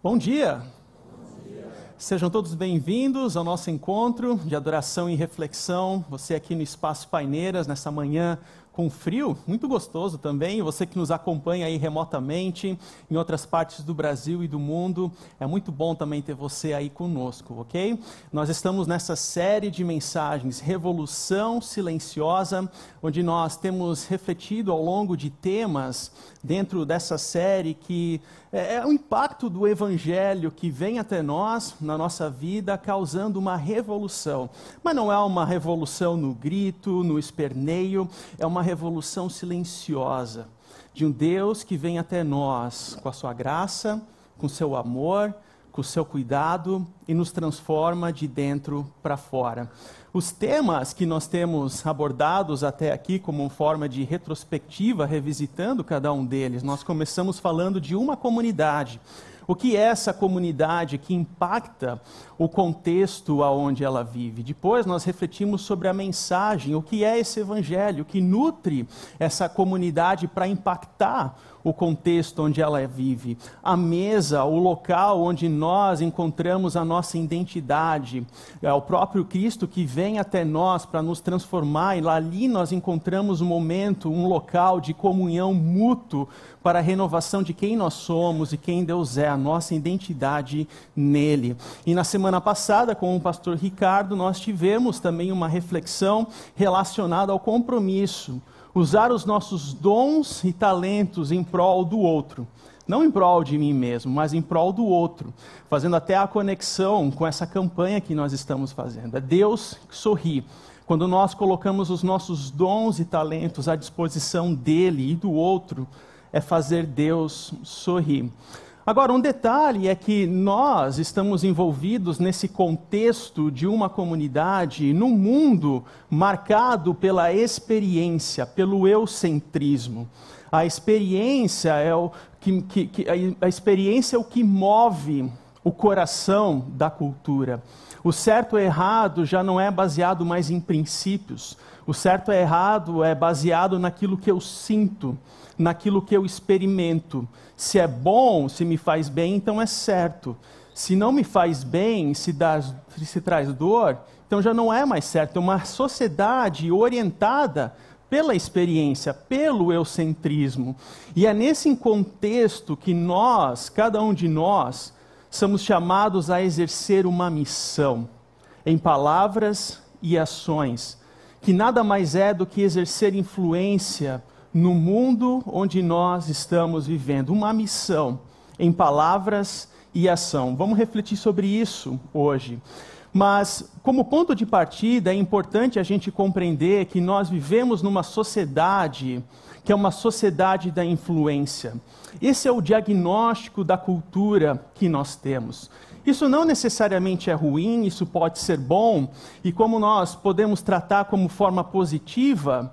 Bom dia. Sejam todos bem-vindos ao nosso encontro de adoração e reflexão. Você aqui no Espaço Paineiras, nessa manhã com frio, muito gostoso também. Você que nos acompanha aí remotamente em outras partes do Brasil e do mundo, é muito bom também ter você aí conosco, ok? Nós estamos nessa série de mensagens Revolução Silenciosa, onde nós temos refletido ao longo de temas dentro dessa série que é, é o impacto do evangelho que vem até nós, na nossa vida, causando uma revolução. Mas não é uma revolução no grito, no esperneio, é uma revolução silenciosa de um Deus que vem até nós com a sua graça, com seu amor, com o seu cuidado e nos transforma de dentro para fora. Os temas que nós temos abordados até aqui, como forma de retrospectiva, revisitando cada um deles, nós começamos falando de uma comunidade o que é essa comunidade que impacta o contexto aonde ela vive? Depois nós refletimos sobre a mensagem, o que é esse evangelho que nutre essa comunidade para impactar o contexto onde ela vive, a mesa, o local onde nós encontramos a nossa identidade, é o próprio Cristo que vem até nós para nos transformar, e lá ali nós encontramos um momento, um local de comunhão mútuo para a renovação de quem nós somos e quem Deus é, a nossa identidade nele. E na semana passada, com o pastor Ricardo, nós tivemos também uma reflexão relacionada ao compromisso usar os nossos dons e talentos em prol do outro. Não em prol de mim mesmo, mas em prol do outro. Fazendo até a conexão com essa campanha que nós estamos fazendo. É Deus que sorri. Quando nós colocamos os nossos dons e talentos à disposição dele e do outro, é fazer Deus sorrir. Agora, um detalhe é que nós estamos envolvidos nesse contexto de uma comunidade, num mundo marcado pela experiência, pelo eucentrismo. A experiência é o que, que, que a experiência é o que move o coração da cultura. O certo e errado já não é baseado mais em princípios. O certo e errado é baseado naquilo que eu sinto, naquilo que eu experimento. Se é bom, se me faz bem, então é certo. Se não me faz bem, se, dá, se traz dor, então já não é mais certo. É uma sociedade orientada pela experiência, pelo eucentrismo. E é nesse contexto que nós, cada um de nós, somos chamados a exercer uma missão em palavras e ações, que nada mais é do que exercer influência no mundo onde nós estamos vivendo. Uma missão em palavras e ação. Vamos refletir sobre isso hoje. Mas, como ponto de partida, é importante a gente compreender que nós vivemos numa sociedade que é uma sociedade da influência. Esse é o diagnóstico da cultura que nós temos. Isso não necessariamente é ruim, isso pode ser bom, e como nós podemos tratar como forma positiva,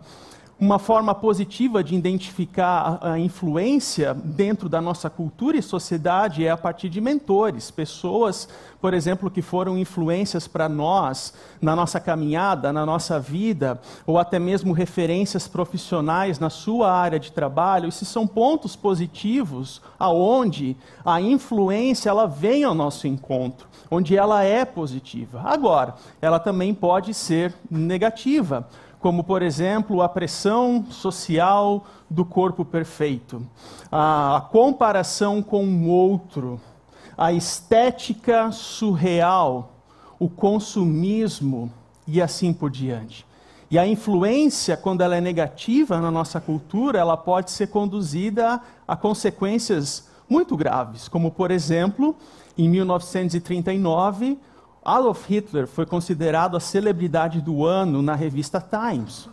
uma forma positiva de identificar a influência dentro da nossa cultura e sociedade é a partir de mentores, pessoas, por exemplo, que foram influências para nós na nossa caminhada, na nossa vida, ou até mesmo referências profissionais na sua área de trabalho. Esses são pontos positivos aonde a influência ela vem ao nosso encontro, onde ela é positiva. Agora, ela também pode ser negativa como, por exemplo, a pressão social do corpo perfeito, a comparação com o outro, a estética surreal, o consumismo e assim por diante. E a influência, quando ela é negativa na nossa cultura, ela pode ser conduzida a consequências muito graves, como, por exemplo, em 1939, Adolf Hitler foi considerado a celebridade do ano na revista Times.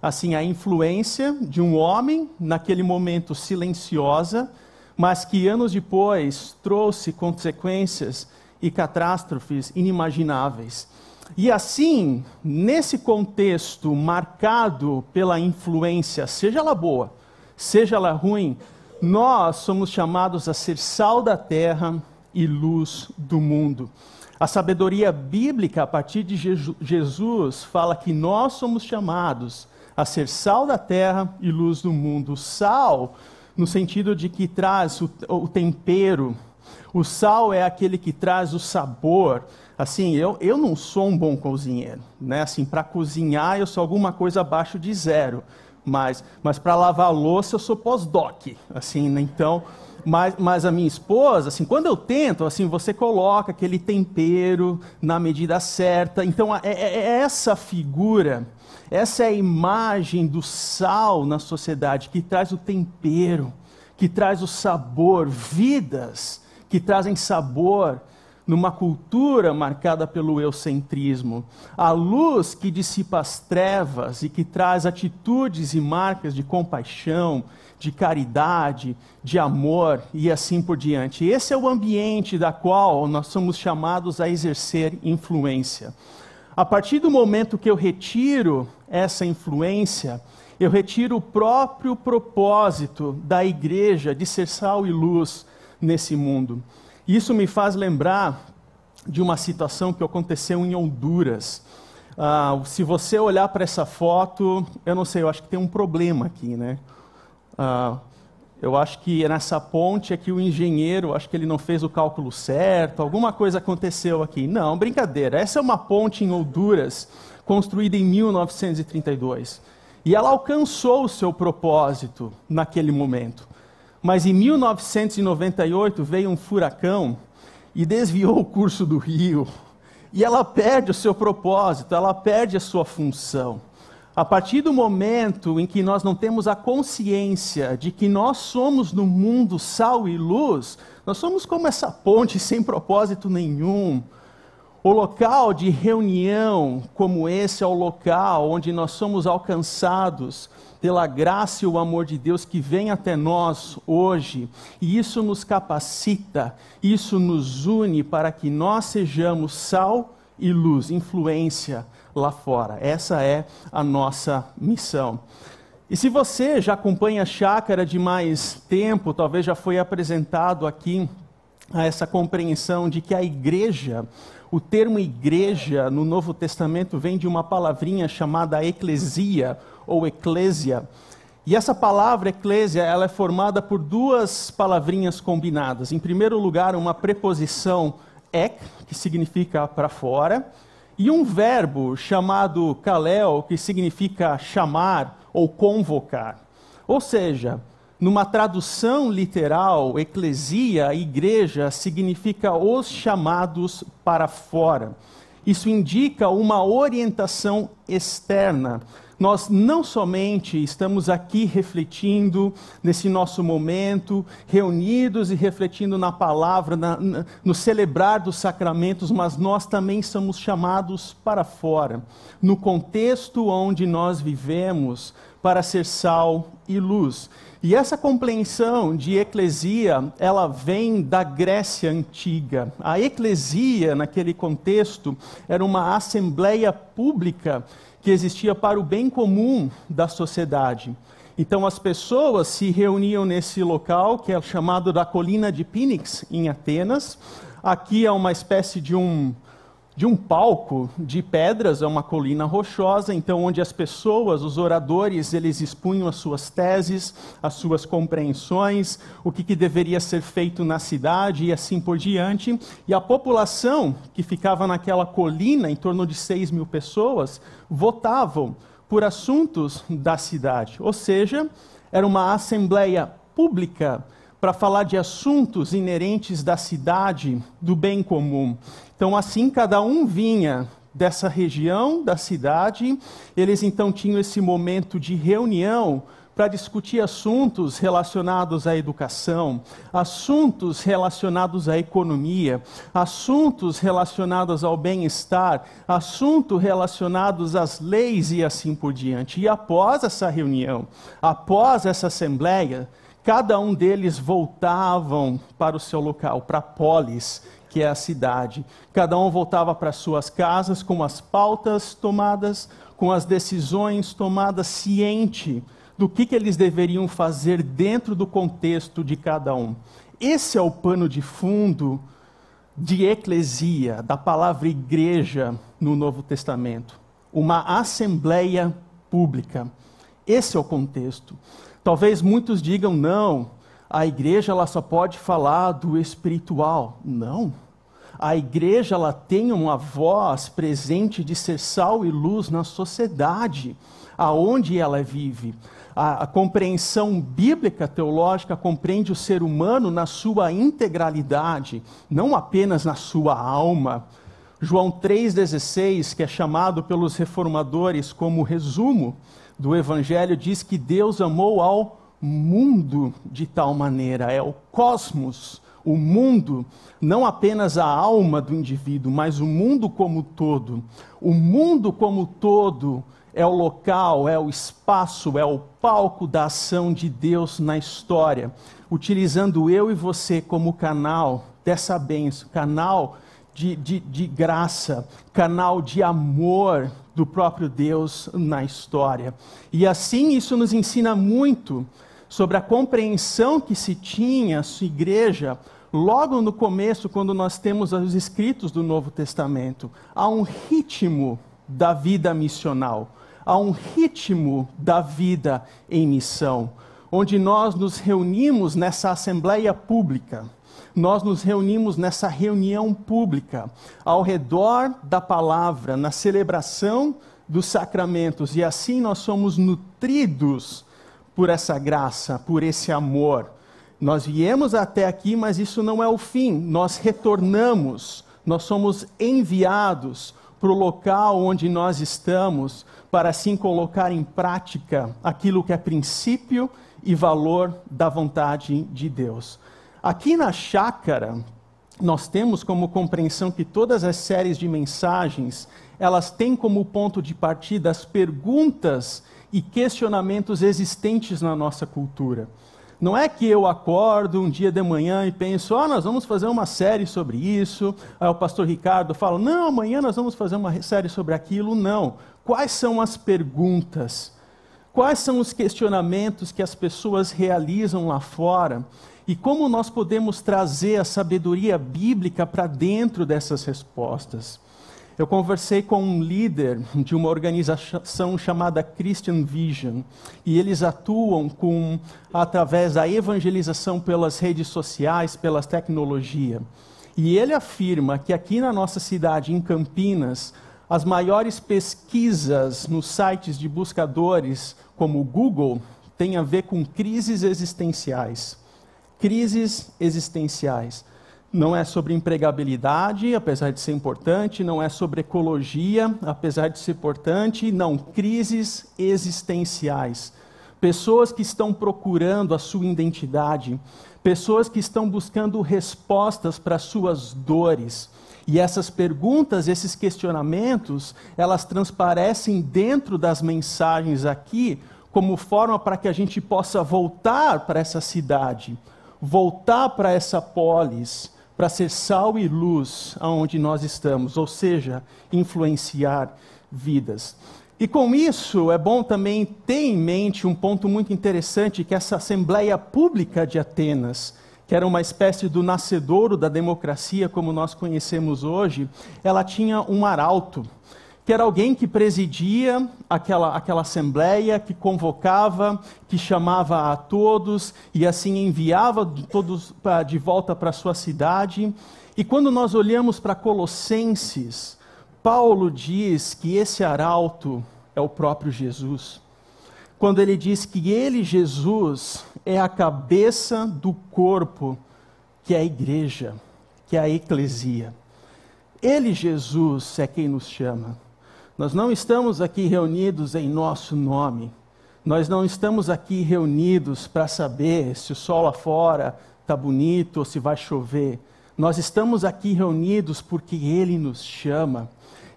Assim, a influência de um homem, naquele momento silenciosa, mas que anos depois trouxe consequências e catástrofes inimagináveis. E assim, nesse contexto marcado pela influência, seja ela boa, seja ela ruim, nós somos chamados a ser sal da terra e luz do mundo. A sabedoria bíblica, a partir de Jesus, fala que nós somos chamados a ser sal da terra e luz do mundo. Sal, no sentido de que traz o, o tempero, O sal é aquele que traz o sabor. Assim, eu, eu não sou um bom cozinheiro, né? Assim, para cozinhar eu sou alguma coisa abaixo de zero, mas, mas para lavar louça eu sou pós-doc, assim, né? então mas, mas a minha esposa, assim, quando eu tento, assim, você coloca aquele tempero na medida certa. Então, é, é, é essa figura, essa é a imagem do sal na sociedade que traz o tempero, que traz o sabor, vidas que trazem sabor numa cultura marcada pelo eucentrismo. A luz que dissipa as trevas e que traz atitudes e marcas de compaixão, de caridade, de amor e assim por diante. Esse é o ambiente da qual nós somos chamados a exercer influência. A partir do momento que eu retiro essa influência, eu retiro o próprio propósito da igreja de ser sal e luz nesse mundo. Isso me faz lembrar de uma situação que aconteceu em Honduras. Ah, se você olhar para essa foto, eu não sei, eu acho que tem um problema aqui, né? Ah, eu acho que nessa ponte aqui o engenheiro, acho que ele não fez o cálculo certo, alguma coisa aconteceu aqui. Não, brincadeira. Essa é uma ponte em Honduras, construída em 1932. E ela alcançou o seu propósito naquele momento. Mas em 1998 veio um furacão e desviou o curso do rio. E ela perde o seu propósito, ela perde a sua função. A partir do momento em que nós não temos a consciência de que nós somos no mundo sal e luz, nós somos como essa ponte sem propósito nenhum. O local de reunião como esse é o local onde nós somos alcançados pela graça e o amor de Deus que vem até nós hoje, e isso nos capacita, isso nos une para que nós sejamos sal e luz, influência lá fora. Essa é a nossa missão. E se você já acompanha a chácara de mais tempo, talvez já foi apresentado aqui a essa compreensão de que a igreja, o termo igreja no Novo Testamento vem de uma palavrinha chamada eclesia ou eclésia. E essa palavra eclésia, ela é formada por duas palavrinhas combinadas. Em primeiro lugar, uma preposição ek, que significa para fora, e um verbo chamado kalel, que significa chamar ou convocar. Ou seja, numa tradução literal, eclesia, igreja, significa os chamados para fora. Isso indica uma orientação externa, nós não somente estamos aqui refletindo nesse nosso momento, reunidos e refletindo na palavra, na, na, no celebrar dos sacramentos, mas nós também somos chamados para fora, no contexto onde nós vivemos, para ser sal e luz. E essa compreensão de eclesia, ela vem da Grécia antiga. A eclesia, naquele contexto, era uma assembleia pública que existia para o bem comum da sociedade. Então as pessoas se reuniam nesse local, que é chamado da Colina de Phoenix, em Atenas. Aqui é uma espécie de um de um palco de pedras, é uma colina rochosa, então onde as pessoas, os oradores, eles expunham as suas teses, as suas compreensões, o que, que deveria ser feito na cidade e assim por diante. E a população que ficava naquela colina, em torno de 6 mil pessoas, votavam por assuntos da cidade. Ou seja, era uma assembleia pública para falar de assuntos inerentes da cidade, do bem comum. Então, assim, cada um vinha dessa região, da cidade, eles então tinham esse momento de reunião para discutir assuntos relacionados à educação, assuntos relacionados à economia, assuntos relacionados ao bem-estar, assuntos relacionados às leis e assim por diante. E após essa reunião, após essa assembleia, cada um deles voltavam para o seu local, para polis, que é a cidade. Cada um voltava para suas casas com as pautas tomadas, com as decisões tomadas, ciente do que, que eles deveriam fazer dentro do contexto de cada um. Esse é o pano de fundo de eclesia, da palavra igreja no Novo Testamento. Uma assembleia pública. Esse é o contexto. Talvez muitos digam, não, a igreja ela só pode falar do espiritual. Não. A igreja ela tem uma voz presente de ser sal e luz na sociedade aonde ela vive. A, a, compreensão bíblica teológica compreende o ser humano na sua integralidade, não apenas na sua alma. João 3,16, que é chamado pelos reformadores como resumo do Evangelho, diz que Deus amou ao mundo de tal maneira, é o cosmos, o mundo, não apenas a alma do indivíduo, mas o mundo como todo. O mundo como todo é o local, é o espaço, é o palco da ação de Deus na história, utilizando eu e você como canal dessa bênção, canal de, de, de graça, canal de amor do próprio Deus na história. E assim isso nos ensina muito sobre a compreensão que se tinha a sua igreja logo no começo, quando nós temos os escritos do Novo Testamento. Há um ritmo da vida missional, há um ritmo da vida em missão, onde nós nos reunimos nessa assembleia pública nós nos reunimos nessa reunião pública, ao redor da palavra, na celebração dos sacramentos, e assim nós somos nutridos por essa graça, por esse amor. Nós viemos até aqui, mas isso não é o fim, nós retornamos, nós somos enviados para o local onde nós estamos, para assim colocar em prática aquilo que é princípio e valor da vontade de Deus. Aqui na chácara, nós temos como compreensão que todas as séries de mensagens, elas têm como ponto de partida as perguntas e questionamentos existentes na nossa cultura. Não é que eu acordo um dia de manhã e penso, ah, nós vamos fazer uma série sobre isso. Aí o pastor Ricardo fala, não, amanhã nós vamos fazer uma série sobre aquilo. Não. Quais são as perguntas? Quais são os questionamentos que as pessoas realizam lá fora? E como nós podemos trazer a sabedoria bíblica para dentro dessas respostas? Eu conversei com um líder de uma organização chamada Christian Vision, e eles atuam com através da evangelização pelas redes sociais, pelas tecnologias. E ele afirma que aqui na nossa cidade, em Campinas, as maiores pesquisas nos sites de buscadores como o Google têm a ver com crises existenciais crises existenciais. Não é sobre empregabilidade, apesar de ser importante, não é sobre ecologia, apesar de ser importante, não, crises existenciais. Pessoas que estão procurando a sua identidade, pessoas que estão buscando respostas para suas dores. E essas perguntas, esses questionamentos, elas transparecem dentro das mensagens aqui como forma para que a gente possa voltar para essa cidade voltar para essa polis, para ser sal e luz aonde nós estamos, ou seja, influenciar vidas. E com isso, é bom também ter em mente um ponto muito interessante, que essa Assembleia Pública de Atenas, que era uma espécie do nascedouro da democracia como nós conhecemos hoje, ela tinha um arauto que era alguém que presidia aquela, aquela assembleia, que convocava, que chamava a todos e assim enviava todos pra, de volta para sua cidade. E quando nós olhamos para Colossenses, Paulo diz que esse arauto é o próprio Jesus. Quando ele diz que ele, Jesus, é a cabeça do corpo, que é a igreja, que é a eclesia. Ele, Jesus, é quem nos chama. Nós não estamos aqui reunidos em nosso nome. Nós não estamos aqui reunidos para saber se o sol lá fora está bonito ou se vai chover. Nós estamos aqui reunidos porque Ele nos chama.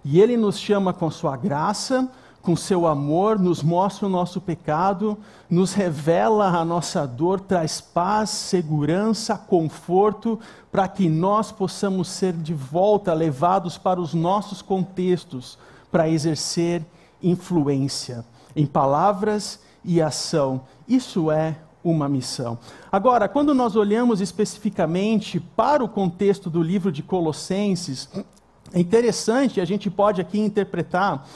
E Ele nos chama com Sua graça, com Seu amor, nos mostra o nosso pecado, nos revela a nossa dor, traz paz, segurança, conforto, para que nós possamos ser de volta levados para os nossos contextos para exercer influência em palavras e ação. Isso é uma missão. Agora, quando nós olhamos especificamente para o contexto do livro de Colossenses, é interessante, a gente pode aqui interpretar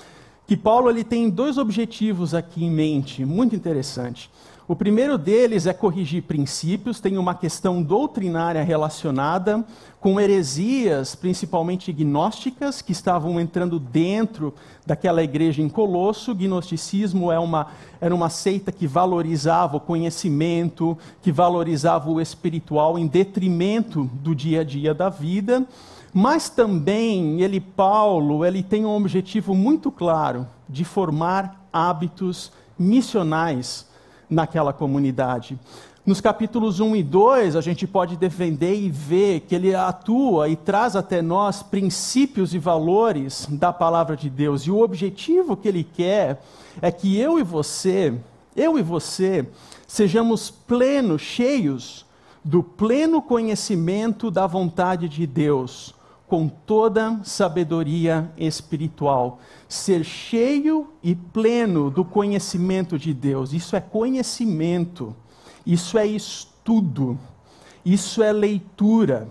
que Paulo ele tem dois objetivos aqui em mente, muito interessante. O primeiro deles é corrigir princípios, tem uma questão doutrinária relacionada com heresias, principalmente gnósticas, que estavam entrando dentro daquela igreja em Colosso. O gnosticismo é uma, era uma seita que valorizava o conhecimento, que valorizava o espiritual em detrimento do dia a dia da vida. Mas também ele, Paulo, ele tem um objetivo muito claro de formar hábitos missionais naquela comunidade. Nos capítulos 1 e 2, a gente pode defender e ver que ele atua e traz até nós princípios e valores da palavra de Deus. E o objetivo que ele quer é que eu e você, eu e você, sejamos plenos, cheios do pleno conhecimento da vontade de Deus com toda sabedoria espiritual. Ser cheio e pleno do conhecimento de Deus. Isso é conhecimento, isso é estudo, isso é leitura.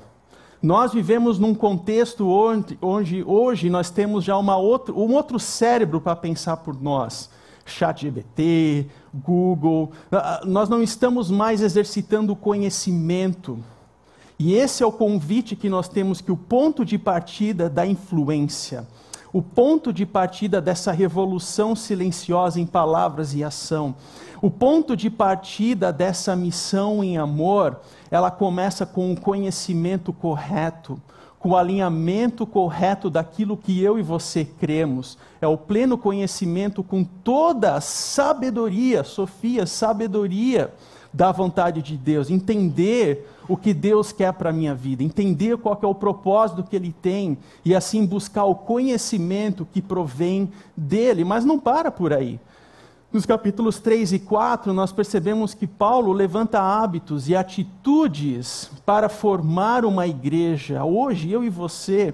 Nós vivemos num contexto onde, onde hoje nós temos já uma outra, um outro cérebro para pensar por nós. ChatGPT, Google. Ah, ah, nós não estamos mais exercitando o conhecimento e esse é o convite que nós temos que o ponto de partida da influência, o ponto de partida dessa revolução silenciosa em palavras e ação, o ponto de partida dessa missão em amor, ela começa com o conhecimento correto, com o alinhamento correto daquilo que eu e você cremos. É o pleno conhecimento com toda a sabedoria, Sofia, sabedoria da vontade de Deus, entender o que Deus quer para a minha vida, entender qual é o propósito que Ele tem e assim buscar o conhecimento que provém dele, mas não para por aí. Nos capítulos 3 e 4, nós percebemos que Paulo levanta hábitos e atitudes para formar uma igreja, hoje eu e você,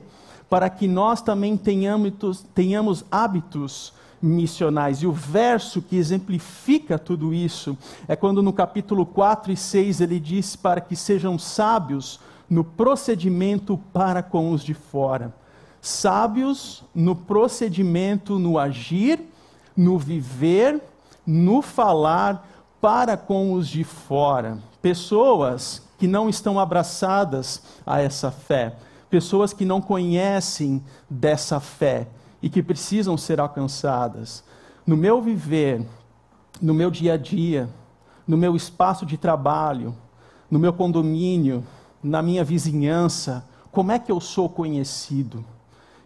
para que nós também tenhamos, tenhamos hábitos missionais. E o verso que exemplifica tudo isso é quando no capítulo 4 e 6 ele diz para que sejam sábios no procedimento para com os de fora. Sábios no procedimento, no agir, no viver, no falar para com os de fora. Pessoas que não estão abraçadas a essa fé, pessoas que não conhecem dessa fé e que precisam ser alcançadas. No meu viver, no meu dia a dia, no meu espaço de trabalho, no meu condomínio, na minha vizinhança, como é que eu sou conhecido?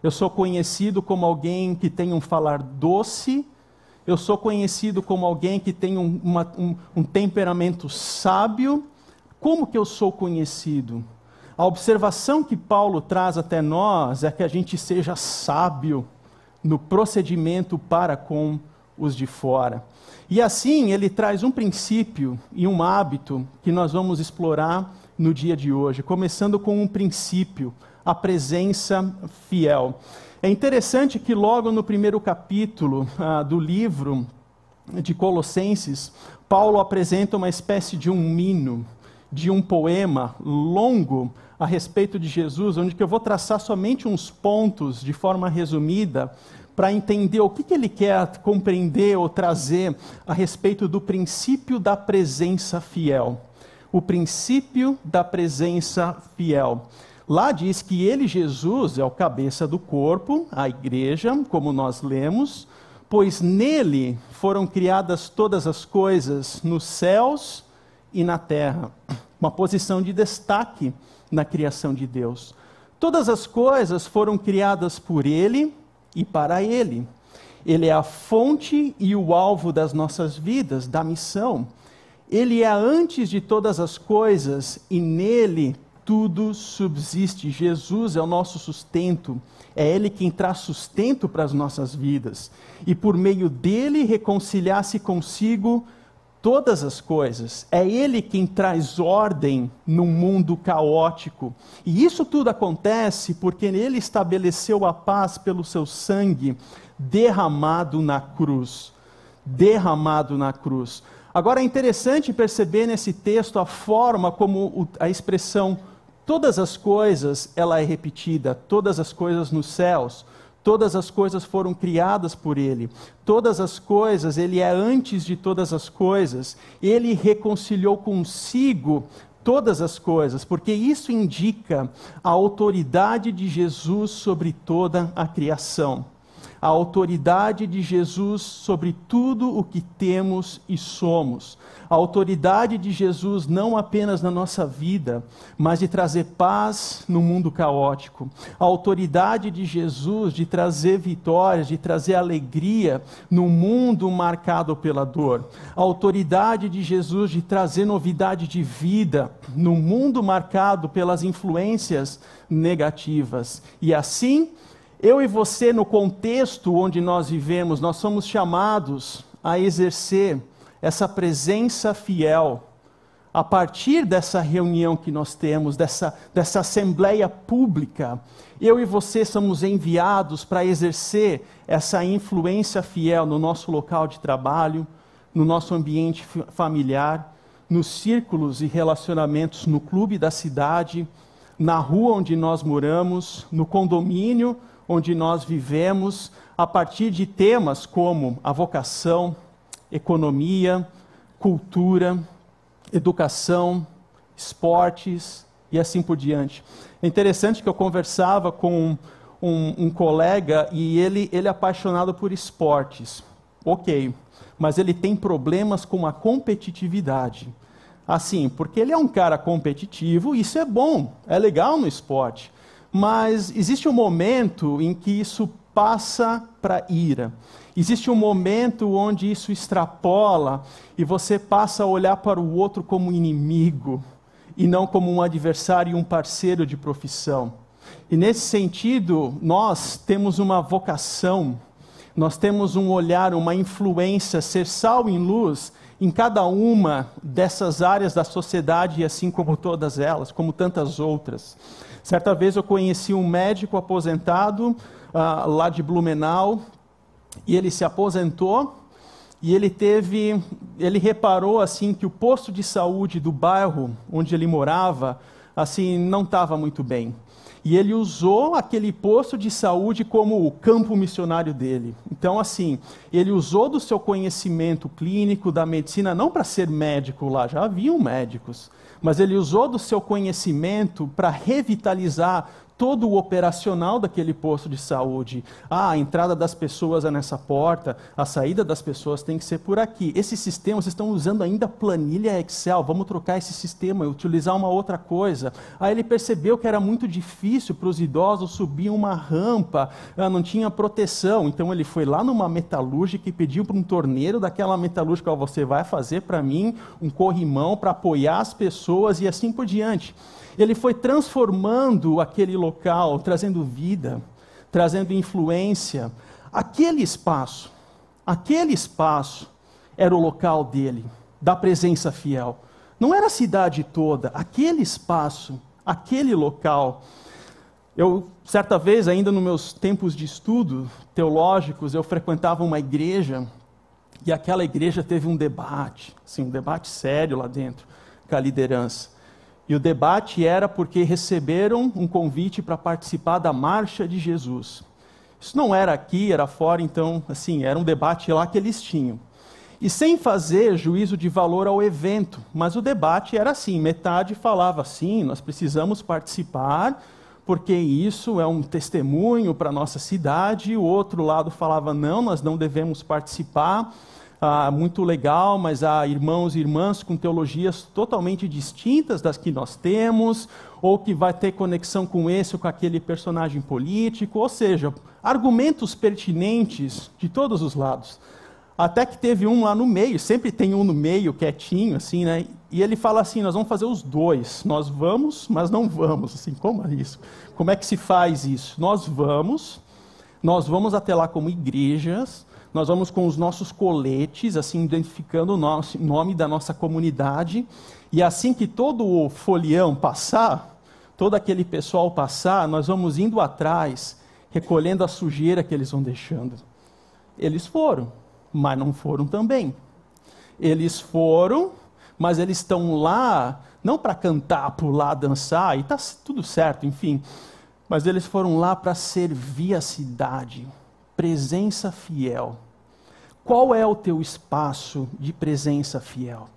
Eu sou conhecido como alguém que tem um falar doce, eu sou conhecido como alguém que tem um, uma, um, um temperamento sábio. Como que eu sou conhecido? A observação que Paulo traz até nós é que a gente seja sábio no procedimento para com os de fora. E assim ele traz um princípio e um hábito que nós vamos explorar no dia de hoje, começando com um princípio, a presença fiel. É interessante que logo no primeiro capítulo ah, do livro de Colossenses, Paulo apresenta uma espécie de um hino, de um poema longo a respeito de Jesus, onde que eu vou traçar somente uns pontos de forma resumida para entender o que, que ele quer compreender ou trazer a respeito do princípio da presença fiel. O princípio da presença fiel. Lá diz que ele, Jesus, é o cabeça do corpo, a igreja, como nós lemos, pois nele foram criadas todas as coisas nos céus e na terra. Uma posição de destaque na criação de Deus. Todas as coisas foram criadas por Ele e para Ele. Ele é a fonte e o alvo das nossas vidas, da missão. Ele é antes de todas as coisas e nele tudo subsiste. Jesus é o nosso sustento. É Ele quem traz sustento para as nossas vidas. E por meio dele reconciliar-se consigo todas as coisas. É Ele quem traz ordem num mundo caótico. E isso tudo acontece porque Ele estabeleceu a paz pelo seu sangue derramado na cruz. Derramado na cruz. Agora é interessante perceber nesse texto a forma como a expressão todas as coisas ela é repetida, todas as coisas nos céus, Todas as coisas foram criadas por Ele. Todas as coisas, Ele é antes de todas as coisas. Ele reconciliou consigo todas as coisas, porque isso indica a autoridade de Jesus sobre toda a criação a autoridade de Jesus sobre tudo o que temos e somos. A autoridade de Jesus não apenas na nossa vida, mas de trazer paz no mundo caótico. A autoridade de Jesus de trazer vitórias, de trazer alegria no mundo marcado pela dor. A autoridade de Jesus de trazer novidade de vida no mundo marcado pelas influências negativas. E assim, eu e você, no contexto onde nós vivemos, nós somos chamados a exercer essa presença fiel. A partir dessa reunião que nós temos, dessa, dessa assembleia pública, eu e você somos enviados para exercer essa influência fiel no nosso local de trabalho, no nosso ambiente familiar, nos círculos e relacionamentos no clube da cidade, na rua onde nós moramos, no condomínio onde nós vivemos a partir de temas como a vocação, economia, cultura, educação, esportes e assim por diante. É interessante que eu conversava com um, um colega e ele, ele é apaixonado por esportes. Ok, mas ele tem problemas com a competitividade. Assim, porque ele é um cara competitivo, isso é bom, é legal no esporte. Mas existe um momento em que isso passa para ira. Existe um momento onde isso extrapola e você passa a olhar para o outro como inimigo e não como um adversário e um parceiro de profissão. E nesse sentido, nós temos uma vocação, nós temos um olhar, uma influência, ser sal em luz em cada uma dessas áreas da sociedade, assim como todas elas, como tantas outras. Certa vez eu conheci um médico aposentado uh, lá de Blumenau e ele se aposentou e ele teve, ele reparou assim que o posto de saúde do bairro onde ele morava assim não estava muito bem. E ele usou aquele posto de saúde como o campo missionário dele. Então, assim, ele usou do seu conhecimento clínico, da medicina, não para ser médico lá, já haviam médicos, mas ele usou do seu conhecimento para revitalizar todo o operacional daquele posto de saúde. Ah, a entrada das pessoas é nessa porta, a saída das pessoas tem que ser por aqui. Esse sistema, vocês estão usando ainda planilha Excel, vamos trocar esse sistema e utilizar uma outra coisa. Aí ele percebeu que era muito difícil para os idosos subir uma rampa, ah, não tinha proteção. Então ele foi lá numa metalúrgica e pediu para um torneiro daquela metalúrgica, oh, você vai fazer para mim um corrimão para apoiar as pessoas e assim por diante ele foi transformando aquele local, trazendo vida, trazendo influência. Aquele espaço, aquele espaço era o local dele, da presença fiel. Não era a cidade toda, aquele espaço, aquele local. Eu, certa vez, ainda nos meus tempos de estudo teológicos, eu frequentava uma igreja e aquela igreja teve um debate, assim, um debate sério lá dentro, com a liderança. E o debate era porque receberam um convite para participar da marcha de Jesus. Isso não era aqui, era fora, então, assim, era um debate lá que eles tinham. E sem fazer juízo de valor ao evento, mas o debate era assim: metade falava assim, nós precisamos participar, porque isso é um testemunho para a nossa cidade, o outro lado falava: não, nós não devemos participar ah, muito legal, mas há irmãos e irmãs com teologias totalmente distintas das que nós temos, ou que vai ter conexão com esse ou com aquele personagem político, ou seja, argumentos pertinentes de todos os lados. Até que teve um lá no meio, sempre tem um no meio, quietinho, assim, né? E ele fala assim: nós vamos fazer os dois. Nós vamos, mas não vamos. Assim, como é isso? Como é que se faz isso? Nós vamos, nós vamos até lá como igrejas, nós vamos com os nossos coletes, assim, identificando o nosso, nome da nossa comunidade. E assim que todo o folião passar, todo aquele pessoal passar, nós vamos indo atrás, recolhendo a sujeira que eles vão deixando. Eles foram, mas não foram também. Eles foram, mas eles estão lá não para cantar, pular, dançar, e está tudo certo, enfim. mas eles foram lá para servir a cidade. Presença fiel. Qual é o teu espaço de presença fiel?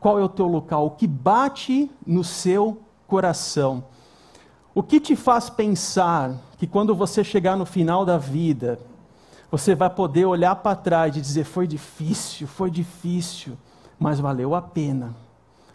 Qual é o teu local? O que bate no seu coração? O que te faz pensar que quando você chegar no final da vida, você vai poder olhar para trás e dizer: foi difícil, foi difícil, mas valeu a pena.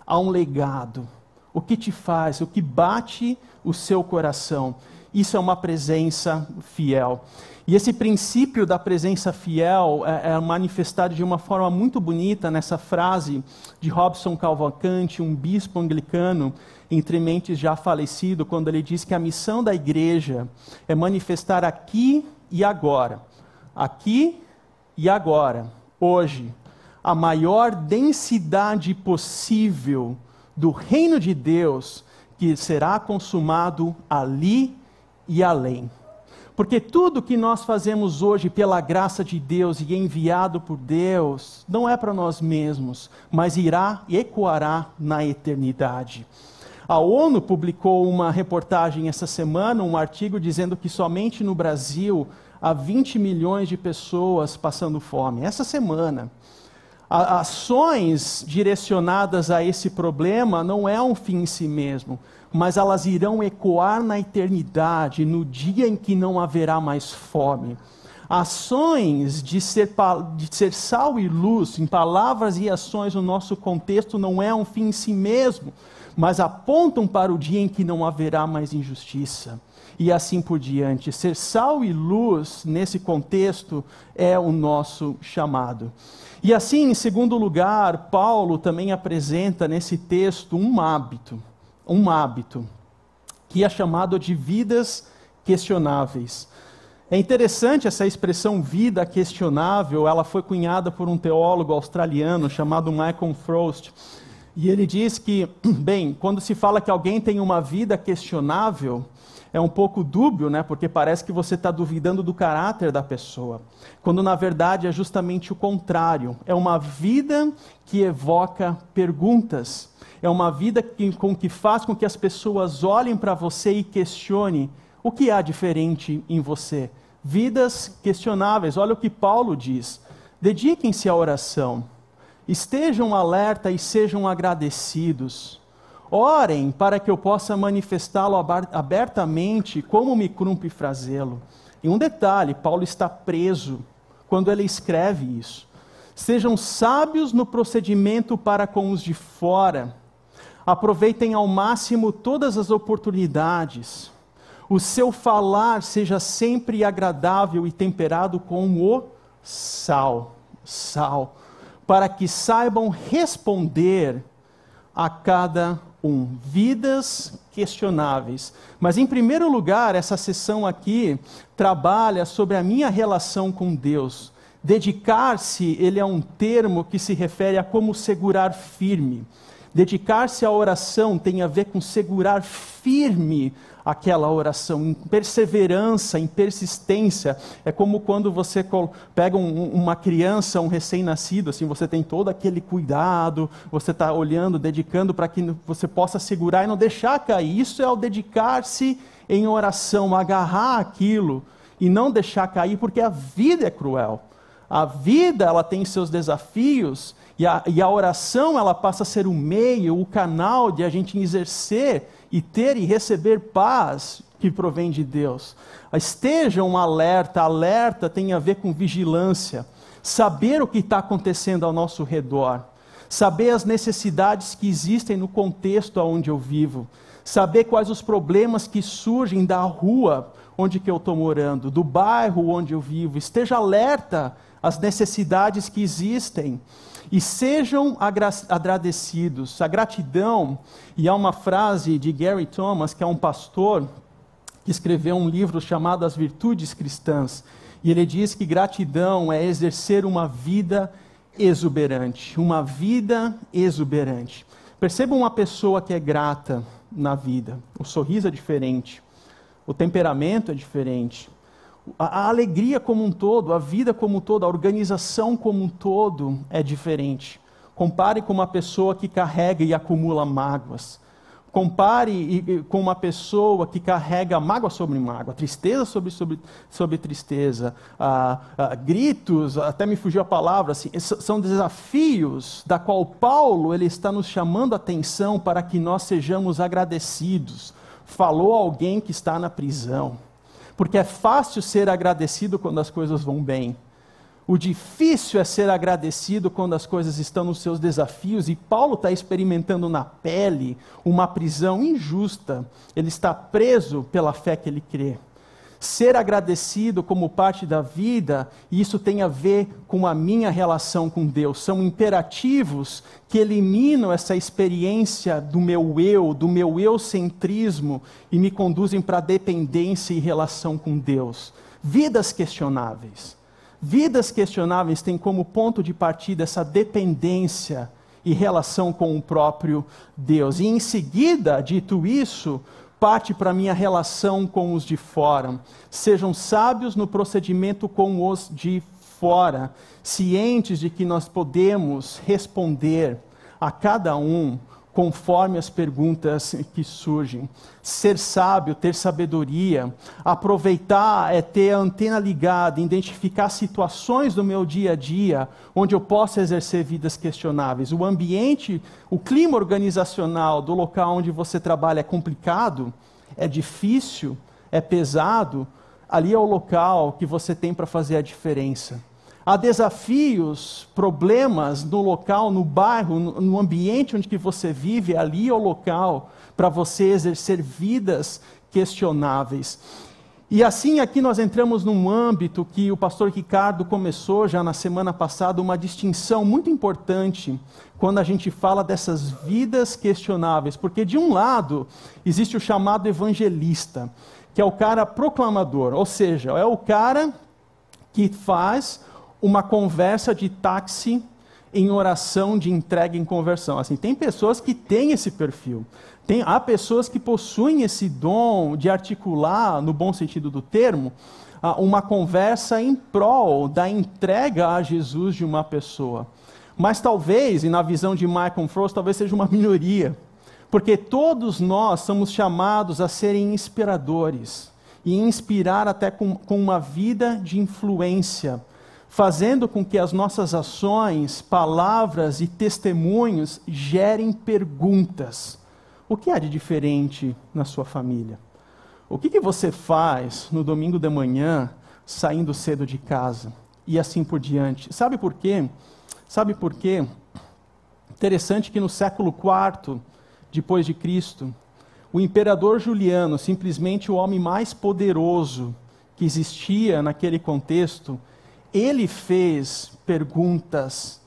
Há um legado. O que te faz, o que bate o seu coração. Isso é uma presença fiel. E esse princípio da presença fiel é, é, manifestado de uma forma muito bonita nessa frase de Robson Cavalcante, um bispo anglicano, entre mentes já falecido, quando ele diz que a missão da igreja é manifestar aqui e agora aqui e agora, hoje, a maior densidade possível do reino de Deus que será consumado ali e além. Porque tudo que nós fazemos hoje pela graça de Deus e enviado por Deus, não é para nós mesmos, mas irá e ecoará na eternidade. A ONU publicou uma reportagem essa semana, um artigo dizendo que somente no Brasil há 20 milhões de pessoas passando fome. Essa semana. A, ações direcionadas a esse problema não é um fim em si mesmo, mas elas irão ecoar na eternidade, no dia em que não haverá mais fome. Ações de ser, de ser sal e luz, em palavras e ações no nosso contexto, não é um fim em si mesmo, mas apontam para o dia em que não haverá mais injustiça e assim por diante. Ser sal e luz, nesse contexto, é o nosso chamado. E assim, em segundo lugar, Paulo também apresenta nesse texto um hábito, um hábito, que é chamado de vidas questionáveis. É interessante essa expressão vida questionável, ela foi cunhada por um teólogo australiano chamado Michael Frost. E ele diz que, bem, quando se fala que alguém tem uma vida questionável, é um pouco dúbio, né? Porque parece que você está duvidando do caráter da pessoa, quando na verdade é justamente o contrário. É uma vida que evoca perguntas. É uma vida que, com que faz com que as pessoas olhem para você e questionem o que há diferente em você. Vidas questionáveis. Olha o que Paulo diz. Dediquem-se à oração. Estejam alerta e sejam agradecidos. Orem para que eu possa manifestá-lo abertamente, como me cumpre fazê-lo. E um detalhe: Paulo está preso quando ele escreve isso. Sejam sábios no procedimento para com os de fora. Aproveitem ao máximo todas as oportunidades. O seu falar seja sempre agradável e temperado com o sal, sal, para que saibam responder a cada um, vidas questionáveis. Mas, em primeiro lugar, essa sessão aqui trabalha sobre a minha relação com Deus. Dedicar-se, ele é um termo que se refere a como segurar firme. Dedicar-se à oração tem a ver com segurar firme aquela oração, em perseverança, em persistência. É como quando você pega um, uma criança, um recém-nascido, assim, você tem todo aquele cuidado, você está olhando, dedicando para que você possa segurar e não deixar cair. Isso é o dedicar-se em oração, agarrar aquilo e não deixar cair, porque a vida é cruel. A vida ela tem seus desafios e a, e a oração ela passa a ser o meio, o canal de a gente exercer e ter e receber paz que provém de Deus. Estejam alerta, alerta tem a ver com vigilância, saber o que está acontecendo ao nosso redor, saber as necessidades que existem no contexto onde eu vivo, saber quais os problemas que surgem da rua onde que eu estou morando, do bairro onde eu vivo. Esteja alerta às necessidades que existem e sejam agradecidos. A gratidão, e há uma frase de Gary Thomas, que é um pastor, que escreveu um livro chamado As Virtudes Cristãs, e ele diz que gratidão é exercer uma vida exuberante, uma vida exuberante. Perceba uma pessoa que é grata na vida. O sorriso é diferente, o temperamento é diferente, a, alegria como um todo, a vida como um todo, a organização como um todo é diferente. Compare com uma pessoa que carrega e acumula mágoas. Compare com uma pessoa que carrega mágoa sobre mágoa, tristeza sobre, sobre, sobre tristeza, ah, ah, gritos, até me fugiu a palavra, assim, são desafios da qual Paulo ele está nos chamando a atenção para que nós sejamos agradecidos. Falou alguém que está na prisão, porque é fácil ser agradecido quando as coisas vão bem. O difícil é ser agradecido quando as coisas estão nos seus desafios, e Paulo está experimentando na pele uma prisão injusta. Ele está preso pela fé que ele crê. Ser agradecido como parte da vida, e isso tem a ver com a minha relação com Deus. São imperativos que eliminam essa experiência do meu eu, do meu eucentrismo, e me conduzem para dependência e relação com Deus. Vidas questionáveis. Vidas questionáveis têm como ponto de partida essa dependência e relação com o próprio Deus. E em seguida, dito isso, parte para minha relação com os de fora. Sejam sábios no procedimento com os de fora, cientes de que nós podemos responder a cada um conforme as perguntas que surgem. Ser sábio, ter sabedoria, aproveitar é ter a antena ligada, identificar situações do meu dia a dia onde eu possa exercer vidas questionáveis. O ambiente, o clima organizacional do local onde você trabalha é complicado, é difícil, é pesado. Ali é o local que você tem para fazer a diferença. Há desafios, problemas no local, no bairro, no ambiente onde que você vive, ali é o local para você exercer vidas questionáveis. E assim aqui nós entramos num âmbito que o pastor Ricardo começou já na semana passada, uma distinção muito importante quando a gente fala dessas vidas questionáveis, porque de um lado existe o chamado evangelista, que é o cara proclamador, ou seja, é o cara que faz uma conversa de táxi em oração de entrega em conversão. Assim, tem pessoas que têm esse perfil. Tem, há pessoas que possuem esse dom de articular, no bom sentido do termo, uma conversa em prol da entrega a Jesus de uma pessoa. Mas talvez, e na visão de Michael Frost, talvez seja uma minoria. Porque todos nós somos chamados a serem inspiradores e inspirar até com, com uma vida de influência fazendo com que as nossas ações, palavras e testemunhos gerem perguntas. O que há de diferente na sua família? O que, que você faz no domingo de manhã, saindo cedo de casa? E assim por diante. Sabe por quê? Sabe por quê? Interessante que no século IV depois de Cristo, o imperador Juliano, simplesmente o homem mais poderoso que existia naquele contexto, ele fez perguntas,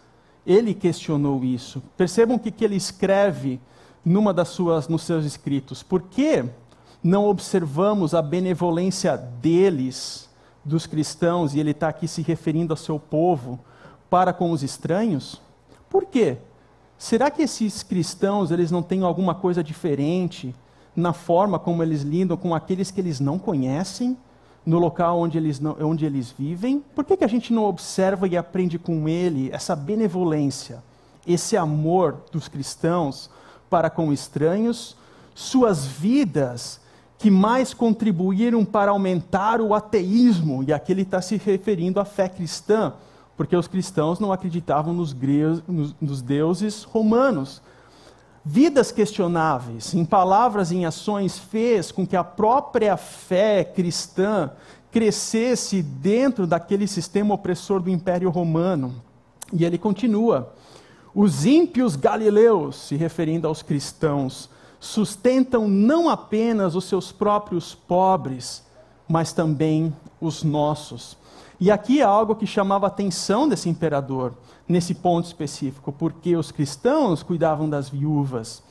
ele questionou isso. Percebam que, que ele escreve numa das suas, nos seus escritos. Por que não observamos a benevolência deles, dos cristãos, e ele está aqui se referindo ao seu povo, para com os estranhos? Por quê? Será que esses cristãos eles não têm alguma coisa diferente na forma como eles lidam com aqueles que eles não conhecem? No local onde eles, não, onde eles vivem? Por que, que a gente não observa e aprende com ele essa benevolência, esse amor dos cristãos para com estranhos, suas vidas que mais contribuíram para aumentar o ateísmo? E aqui ele está se referindo à fé cristã, porque os cristãos não acreditavam nos, nos, nos deuses romanos vidas questionáveis, em palavras e em ações, fez com que a própria fé cristã crescesse dentro daquele sistema opressor do Império Romano. E ele continua: os ímpios galileus, se referindo aos cristãos, sustentam não apenas os seus próprios pobres, mas também os nossos. E aqui é algo que chamava a atenção desse imperador nesse ponto específico, porque os cristãos cuidavam das viúvas,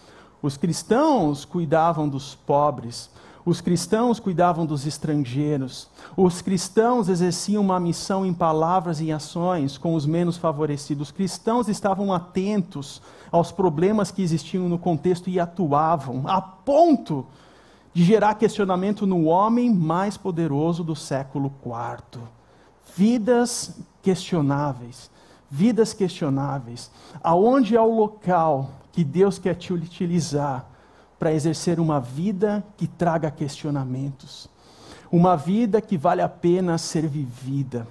os cristãos cuidavam dos pobres, os cristãos cuidavam dos estrangeiros, os cristãos exerciam uma missão em palavras e em ações com os menos favorecidos. Os cristãos estavam atentos aos problemas que existiam no contexto e atuavam, a ponto de gerar questionamento no homem mais poderoso do século IV. Vidas questionáveis vidas questionáveis, aonde é o local que Deus quer te utilizar para exercer uma vida que traga questionamentos, uma vida que vale a pena ser vivida,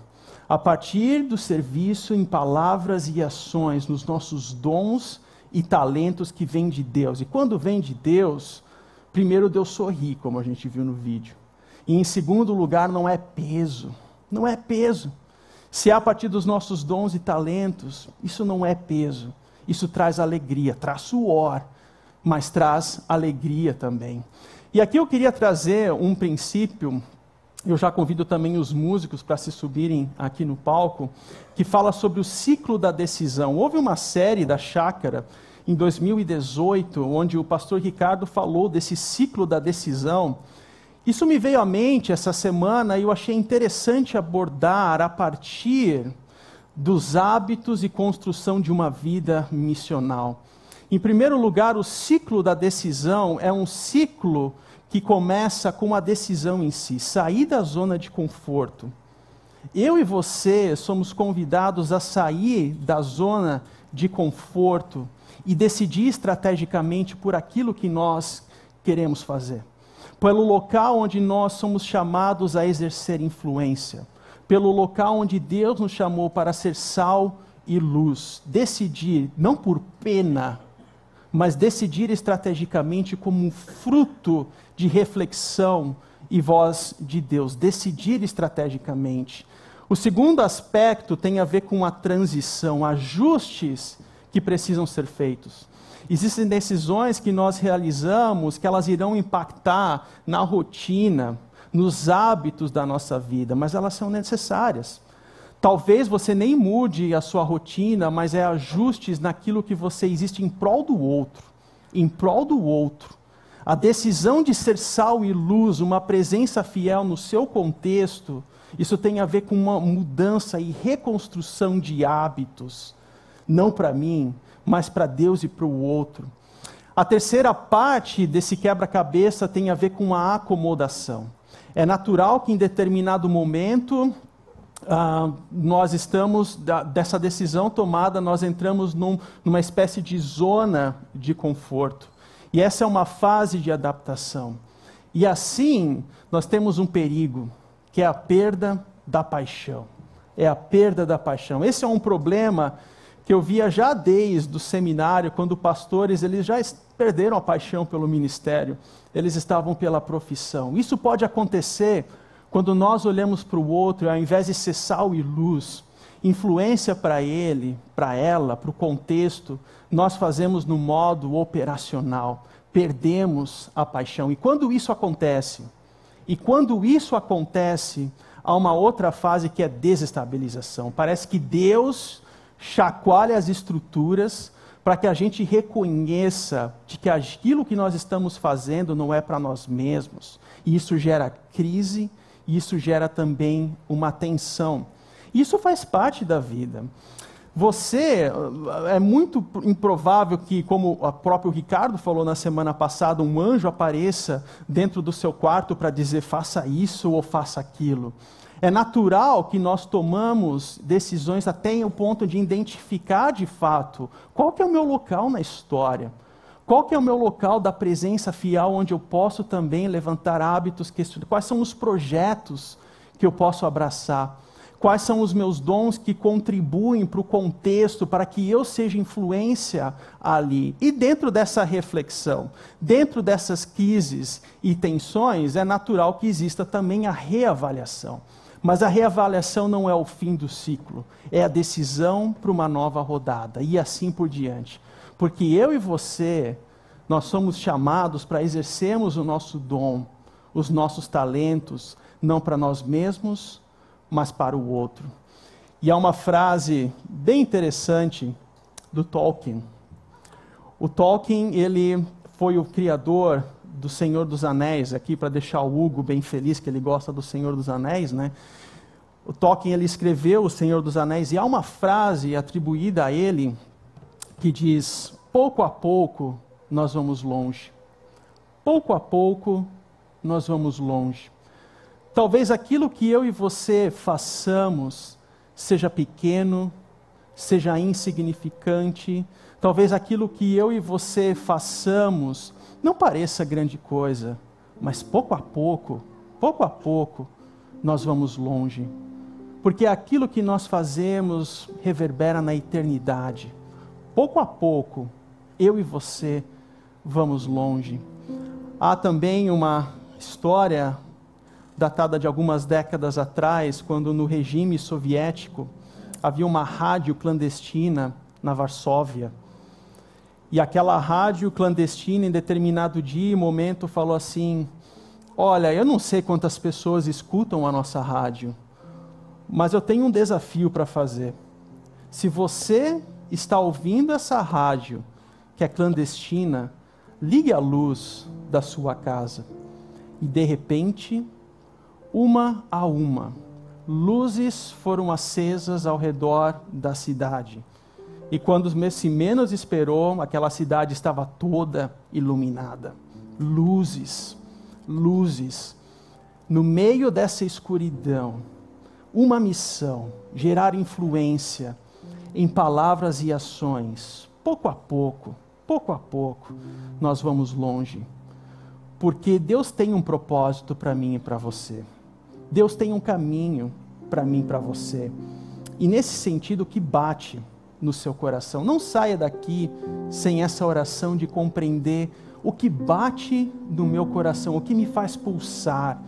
a partir do serviço em palavras e ações, nos nossos dons e talentos que vêm de Deus. E quando vem de Deus, primeiro Deus sorri, como a gente viu no vídeo. E em segundo lugar, não é peso. Não é peso. Se é a partir dos nossos dons e talentos, isso não é peso. Isso traz alegria, traz suor, mas traz alegria também. E aqui eu queria trazer um princípio, eu já convido também os músicos para se subirem aqui no palco, que fala sobre o ciclo da decisão. Houve uma série da Chácara em 2018, onde o pastor Ricardo falou desse ciclo da decisão. Isso me veio à mente essa semana e eu achei interessante abordar a partir dos hábitos e construção de uma vida missional. Em primeiro lugar, o ciclo da decisão é um ciclo que começa com a decisão em si, sair da zona de conforto. Eu e você somos convidados a sair da zona de conforto e decidir estrategicamente por aquilo que nós queremos fazer. Pelo local onde nós somos chamados a exercer influência pelo local onde Deus nos chamou para ser sal e luz. Decidir, não por pena, mas decidir estrategicamente como fruto de reflexão e voz de Deus. Decidir estrategicamente. O segundo aspecto tem a ver com a transição, ajustes que precisam ser feitos. Existem decisões que nós realizamos que elas irão impactar na rotina, nos hábitos da nossa vida, mas elas são necessárias. Talvez você nem mude a sua rotina, mas é ajustes naquilo que você existe em prol do outro. Em prol do outro. A decisão de ser sal e luz, uma presença fiel no seu contexto, isso tem a ver com uma mudança e reconstrução de hábitos. Não para mim, mas para Deus e para o outro. A terceira parte desse quebra-cabeça tem a ver com a acomodação. É natural que em determinado momento ah, nós estamos, da, dessa decisão tomada, nós entramos num, numa espécie de zona de conforto. E essa é uma fase de adaptação. E assim, nós temos um perigo, que é a perda da paixão. É a perda da paixão. Esse é um problema que eu via já desde o seminário, quando pastores eles já perderam a paixão pelo ministério eles estavam pela profissão. Isso pode acontecer quando nós olhamos para o outro e, ao invés de ser sal e luz, influência para ele, para ela, para o contexto, nós fazemos no modo operacional, perdemos a paixão. E quando isso acontece, e quando isso acontece, há uma outra fase que é desestabilização. Parece que Deus chacoalha as estruturas para que a gente reconheça de que aquilo que nós estamos fazendo não é para nós mesmos. E isso gera crise, e isso gera também uma tensão. Isso faz parte da vida. Você, é muito improvável que, como o próprio Ricardo falou na semana passada, um anjo apareça dentro do seu quarto para dizer faça isso ou faça aquilo. É natural que nós tomamos decisões até o ponto de identificar de fato qual que é o meu local na história. Qual que é o meu local da presença fiel onde eu posso também levantar hábitos, quais são os projetos que eu posso abraçar? Quais são os meus dons que contribuem para o contexto, para que eu seja influência ali? E dentro dessa reflexão, dentro dessas crises e tensões, é natural que exista também a reavaliação. Mas a reavaliação não é o fim do ciclo, é a decisão para uma nova rodada e assim por diante. Porque eu e você, nós somos chamados para exercermos o nosso dom, os nossos talentos, não para nós mesmos, mas para o outro. E há uma frase bem interessante do Tolkien. O Tolkien, ele foi o criador do Senhor dos Anéis, aqui para deixar o Hugo bem feliz que ele gosta do Senhor dos Anéis, né? O Tolkien ele escreveu O Senhor dos Anéis e há uma frase atribuída a ele que diz: pouco a pouco nós vamos longe. Pouco a pouco nós vamos longe. Talvez aquilo que eu e você façamos seja pequeno, seja insignificante, talvez aquilo que eu e você façamos Não pareça grande coisa, mas pouco a pouco, pouco a pouco, nós vamos longe. Porque aquilo que nós fazemos reverbera na eternidade. Pouco a pouco, eu e você vamos longe. Há também uma história datada de algumas décadas atrás, quando no regime soviético havia uma rádio clandestina na Varsóvia. E aquela rádio clandestina, em determinado dia e momento, falou assim: Olha, eu não sei quantas pessoas escutam a nossa rádio, mas eu tenho um desafio para fazer. Se você está ouvindo essa rádio, que é clandestina, ligue a luz da sua casa. E de repente, uma a uma, luzes foram acesas ao redor da cidade. E quando se menos esperou, aquela cidade estava toda iluminada. Luzes, luzes. No meio dessa escuridão, uma missão: gerar influência em palavras e ações. Pouco a pouco, pouco a pouco, nós vamos longe. Porque Deus tem um propósito para mim e para você. Deus tem um caminho para mim e para você. E nesse sentido, que bate no seu coração. Não saia daqui sem essa oração de compreender o que bate no meu coração, o que me faz pulsar,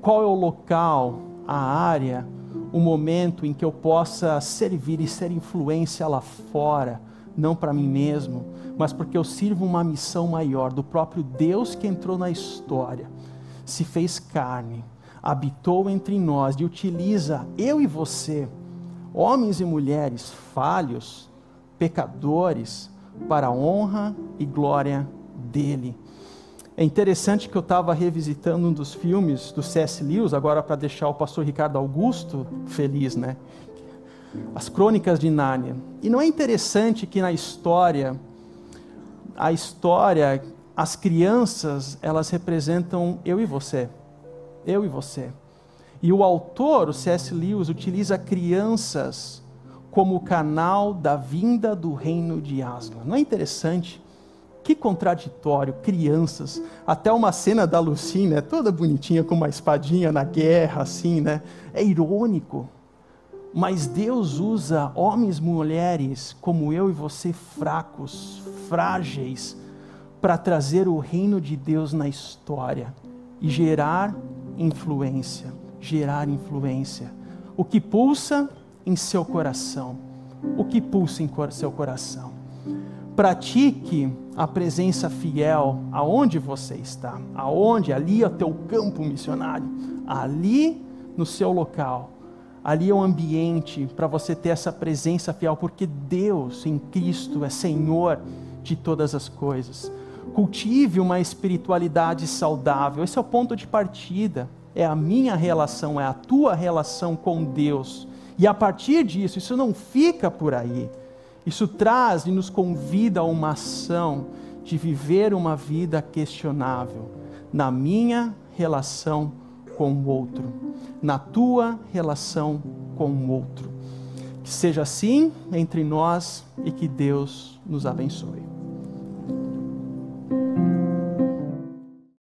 qual é o local, a área, o momento em que eu possa servir e ser influência lá fora, não para mim mesmo, mas porque eu sirvo uma missão maior do próprio Deus que entrou na história, se fez carne, habitou entre nós e utiliza eu e você homens e mulheres falhos, pecadores, para a honra e glória dele. É interessante que eu estava revisitando um dos filmes do C.S. Lewis, agora para deixar o pastor Ricardo Augusto feliz, né? As Crônicas de Nárnia. E não é interessante que na história, a história, as crianças, elas representam eu e você. Eu e você. E o autor, o C.S. Lewis, utiliza crianças como canal da vinda do reino de Aslan. Não é interessante? Que contraditório, crianças. Até uma cena da Lucy, né, toda bonitinha com uma espadinha na guerra, assim, né? É irônico. Mas Deus usa homens e mulheres como eu e você, fracos, frágeis, para trazer o reino de Deus na história e gerar influência gerar influência. O que pulsa em seu coração. O que pulsa em seu coração. Pratique a presença fiel aonde você está. Aonde? Ali é o teu campo missionário. Ali no seu local. Ali é o ambiente para você ter essa presença fiel, porque Deus em Cristo é Senhor de todas as coisas. Cultive uma espiritualidade saudável. Esse é o ponto de partida é a minha relação, é a tua relação com Deus. E a partir disso, isso não fica por aí. Isso traz e nos convida a uma ação de viver uma vida questionável na minha relação com o outro, na tua relação com o outro. Que seja assim entre nós e que Deus nos abençoe.